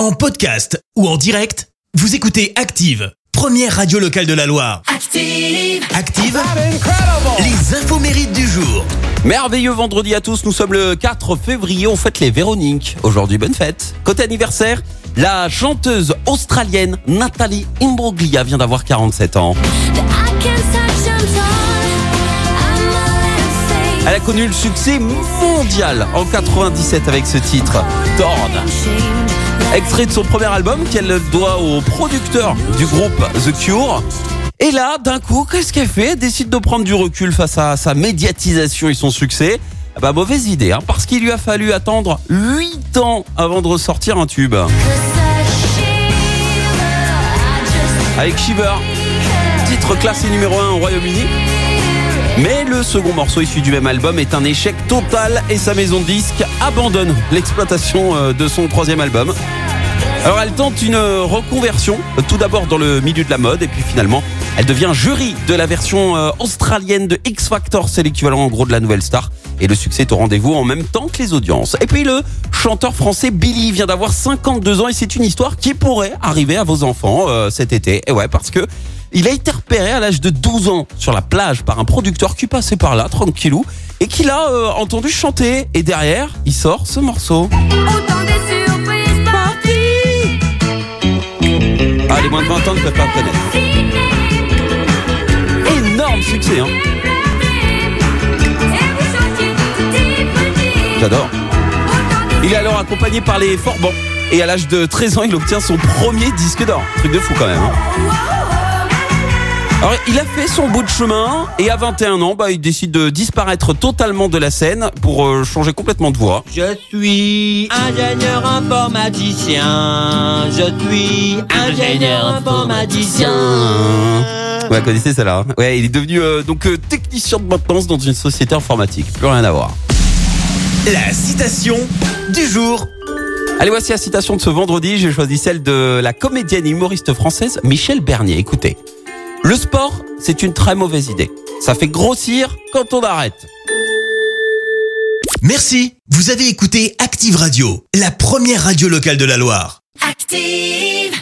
En podcast ou en direct, vous écoutez Active, première radio locale de la Loire. Active. Active, les infos mérites du jour. Merveilleux vendredi à tous, nous sommes le 4 février, on fête les Véroniques. Aujourd'hui, bonne fête. Côté anniversaire, la chanteuse australienne Nathalie Imbruglia vient d'avoir 47 ans. Elle a connu le succès mondial en 97 avec ce titre, Torn. Extrait de son premier album qu'elle doit au producteur du groupe The Cure. Et là, d'un coup, qu'est-ce qu'elle fait? Décide de prendre du recul face à sa médiatisation et son succès. Ah Bah mauvaise idée, hein, parce qu'il lui a fallu attendre 8 ans avant de ressortir un tube. Avec Shiver, titre classé numéro 1 au Royaume-Uni. Mais le second morceau issu du même album est un échec total et sa maison de disques abandonne l'exploitation euh, de son troisième album. Alors elle tente une reconversion, tout d'abord dans le milieu de la mode et puis finalement elle devient jury de la version euh, australienne de X Factor, c'est l'équivalent en gros de la nouvelle star. Et le succès est au rendez-vous en même temps que les audiences. Et puis le chanteur français Billy vient d'avoir 52 ans et c'est une histoire qui pourrait arriver à vos enfants euh, cet été. Et ouais, parce que il a été repéré à l'âge de 12 ans sur la plage par un producteur qui passait par là, tranquillou, et qui l'a euh, entendu chanter. Et derrière, il sort ce morceau. Moins de 20 ans ne peuvent pas connaître. Énorme succès, hein J'adore. Il est alors accompagné par les Forbans. Et à l'âge de 13 ans, il obtient son premier disque d'or. Truc de fou quand même. hein. Alors, il a fait son bout de chemin et à 21 ans, bah, il décide de disparaître totalement de la scène pour euh, changer complètement de voix. Je suis ingénieur informaticien. Je suis ingénieur informaticien. Ouais, vous connaissez celle-là. hein? Ouais, il est devenu euh, donc euh, technicien de maintenance dans une société informatique. Plus rien à voir. La citation du jour. Allez, voici la citation de ce vendredi. J'ai choisi celle de la comédienne et humoriste française Michel Bernier. Écoutez. Le sport, c'est une très mauvaise idée. Ça fait grossir quand on arrête. Merci, vous avez écouté Active Radio, la première radio locale de la Loire. Active.